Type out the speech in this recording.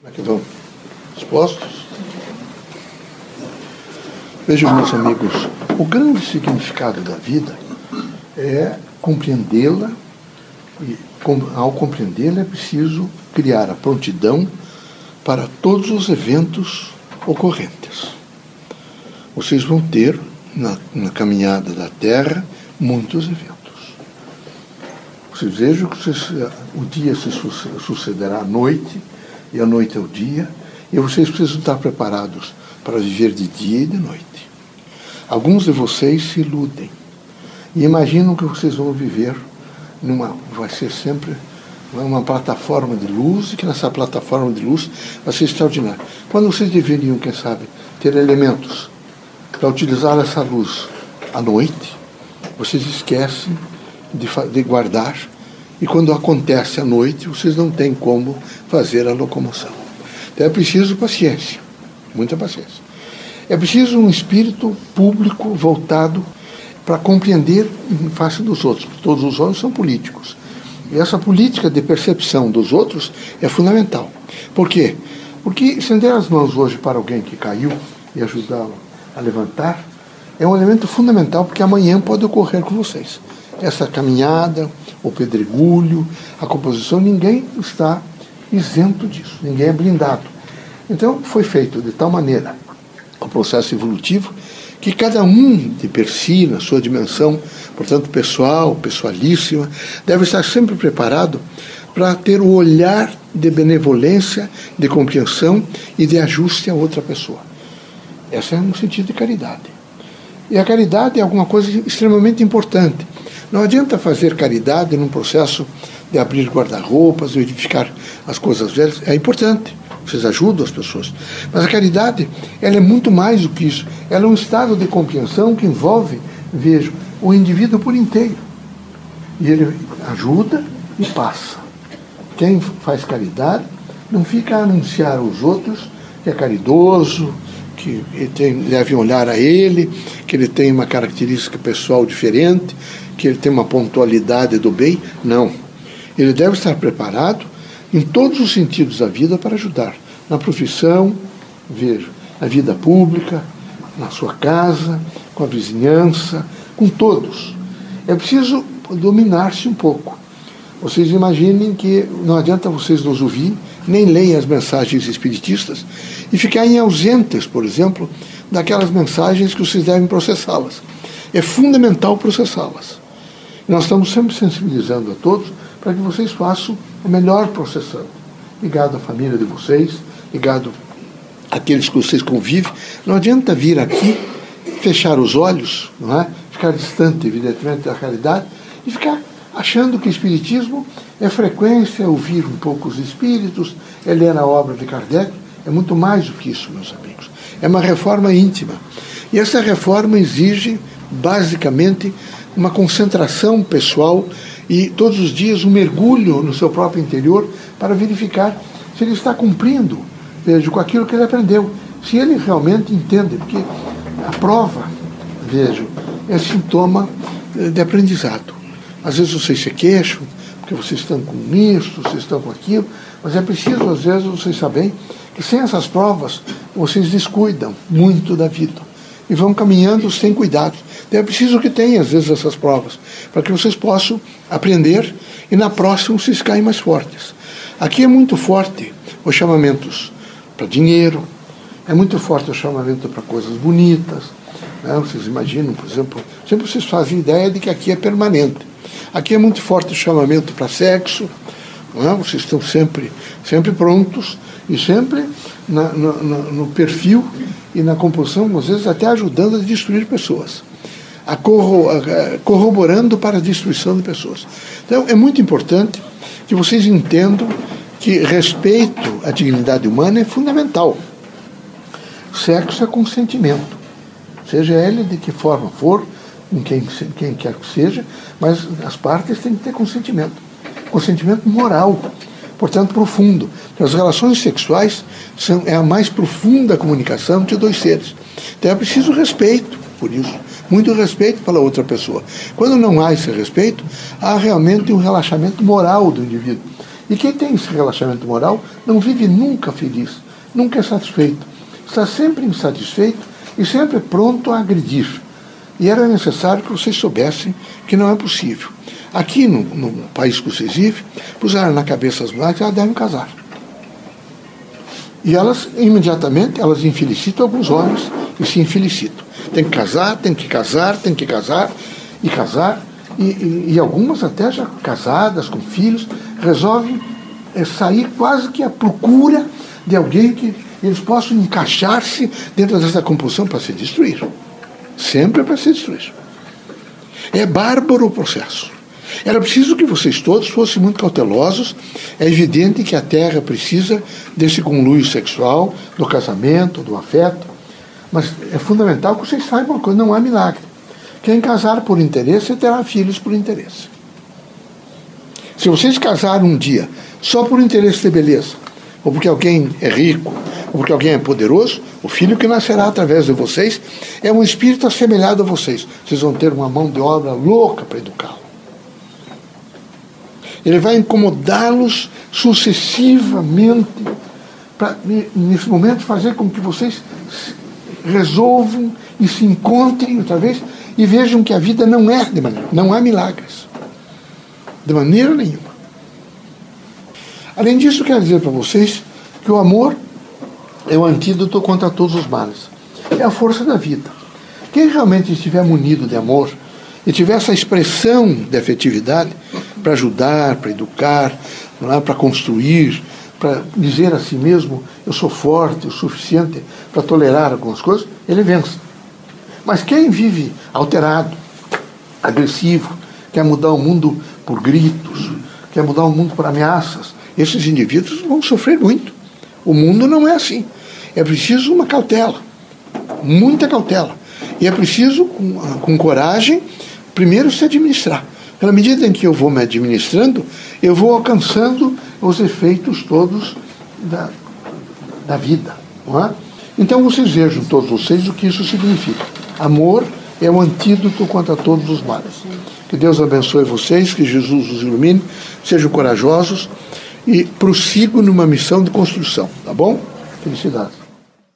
Como é que vão? Dispostos? Vejam, meus amigos, o grande significado da vida é compreendê-la e, ao compreendê-la, é preciso criar a prontidão para todos os eventos ocorrentes. Vocês vão ter, na, na caminhada da Terra, muitos eventos. Vocês vejam que vocês, o dia se sucederá à noite, e a noite é o dia, e vocês precisam estar preparados para viver de dia e de noite. Alguns de vocês se iludem e imaginam que vocês vão viver numa. vai ser sempre uma plataforma de luz e que nessa plataforma de luz vai ser extraordinário. Quando vocês deveriam, quem sabe, ter elementos para utilizar essa luz à noite, vocês esquecem de, de guardar e quando acontece à noite, vocês não têm como fazer a locomoção. Então é preciso paciência, muita paciência. É preciso um espírito público voltado para compreender em face dos outros. Todos os homens são políticos. E essa política de percepção dos outros é fundamental. Por quê? Porque estender as mãos hoje para alguém que caiu e ajudá-lo a levantar é um elemento fundamental, porque amanhã pode ocorrer com vocês. Essa caminhada, o pedregulho, a composição, ninguém está isento disso, ninguém é blindado. Então, foi feito de tal maneira o processo evolutivo, que cada um de per si, na sua dimensão, portanto pessoal, pessoalíssima, deve estar sempre preparado para ter o olhar de benevolência, de compreensão e de ajuste a outra pessoa. Essa é um sentido de caridade. E a caridade é alguma coisa extremamente importante. Não adianta fazer caridade num processo de abrir guarda-roupas, verificar as coisas velhas. É importante vocês ajudam as pessoas. Mas a caridade, ela é muito mais do que isso. Ela é um estado de compreensão que envolve, vejo, o indivíduo por inteiro. E ele ajuda e passa. Quem faz caridade não fica a anunciar aos outros que é caridoso, que tem, olhar a ele, que ele tem uma característica pessoal diferente, que ele tem uma pontualidade do bem. Não. Ele deve estar preparado em todos os sentidos da vida para ajudar. Na profissão, vejo, na vida pública, na sua casa, com a vizinhança, com todos. É preciso dominar-se um pouco. Vocês imaginem que não adianta vocês nos ouvir, nem leem as mensagens espiritistas e ficarem ausentes, por exemplo, daquelas mensagens que vocês devem processá-las. É fundamental processá-las. Nós estamos sempre sensibilizando a todos para que vocês façam a melhor processão. Ligado à família de vocês, ligado àqueles que vocês convivem. Não adianta vir aqui, fechar os olhos, não é? ficar distante, evidentemente, da realidade e ficar achando que o Espiritismo é frequência, ouvir um pouco os espíritos, é ler a obra de Kardec. É muito mais do que isso, meus amigos. É uma reforma íntima. E essa reforma exige, basicamente, uma concentração pessoal e todos os dias um mergulho no seu próprio interior para verificar se ele está cumprindo vejo, com aquilo que ele aprendeu. Se ele realmente entende, porque a prova, vejo, é sintoma eh, de aprendizado. Às vezes vocês se queixam, porque vocês estão com isso, vocês estão com aquilo, mas é preciso, às vezes, vocês saberem que sem essas provas, vocês descuidam muito da vida e vão caminhando sem cuidado. Então é preciso que tenha, às vezes, essas provas, para que vocês possam aprender e na próxima vocês caem mais fortes. Aqui é muito forte os chamamentos para dinheiro, é muito forte o chamamento para coisas bonitas. Né? Vocês imaginam, por exemplo, sempre vocês fazem ideia de que aqui é permanente. Aqui é muito forte o chamamento para sexo, é? vocês estão sempre, sempre prontos e sempre na, no, no perfil e na composição, às vezes até ajudando a destruir pessoas a corroborando para a destruição de pessoas. Então, é muito importante que vocês entendam que respeito à dignidade humana é fundamental. Sexo é consentimento, seja ele de que forma for, com quem, quem quer que seja, mas as partes têm que ter consentimento. Consentimento moral, portanto profundo. As relações sexuais são, é a mais profunda comunicação entre dois seres. Então é preciso respeito por isso muito respeito pela outra pessoa. Quando não há esse respeito, há realmente um relaxamento moral do indivíduo. E quem tem esse relaxamento moral não vive nunca feliz, nunca é satisfeito. Está sempre insatisfeito e sempre pronto a agredir. E era necessário que vocês soubessem que não é possível. Aqui no, no país que vocês vivem, puseram na cabeça as mulheres que elas devem casar. E elas, imediatamente, elas infelicitam alguns homens e se infelicitam. Tem que casar, tem que casar, tem que casar e casar. E, e, e algumas até já casadas, com filhos, resolvem é, sair quase que à procura de alguém que eles possam encaixar-se dentro dessa compulsão para se destruir. Sempre para se destruir. É bárbaro o processo. Era preciso que vocês todos fossem muito cautelosos. É evidente que a Terra precisa desse conluio sexual, do casamento, do afeto. Mas é fundamental que vocês saibam coisa: não há milagre. Quem casar por interesse terá filhos por interesse. Se vocês casarem um dia só por interesse de beleza, ou porque alguém é rico, porque alguém é poderoso, o filho que nascerá através de vocês é um espírito assemelhado a vocês. Vocês vão ter uma mão de obra louca para educá-lo. Ele vai incomodá-los sucessivamente para, nesse momento, fazer com que vocês resolvam e se encontrem outra vez e vejam que a vida não é de maneira, não há milagres. De maneira nenhuma. Além disso, quero dizer para vocês que o amor é o antídoto contra todos os males. É a força da vida. Quem realmente estiver munido de amor e tiver essa expressão de afetividade para ajudar, para educar, é? para construir, para dizer a si mesmo: eu sou forte o suficiente para tolerar algumas coisas, ele vence. Mas quem vive alterado, agressivo, quer mudar o mundo por gritos, quer mudar o mundo por ameaças, esses indivíduos vão sofrer muito. O mundo não é assim. É preciso uma cautela, muita cautela. E é preciso, com, com coragem, primeiro se administrar. Pela medida em que eu vou me administrando, eu vou alcançando os efeitos todos da, da vida. Não é? Então vocês vejam, todos vocês, o que isso significa. Amor é o antídoto contra todos os males. Que Deus abençoe vocês, que Jesus os ilumine, sejam corajosos e prossigam numa missão de construção, tá bom? Felicidades.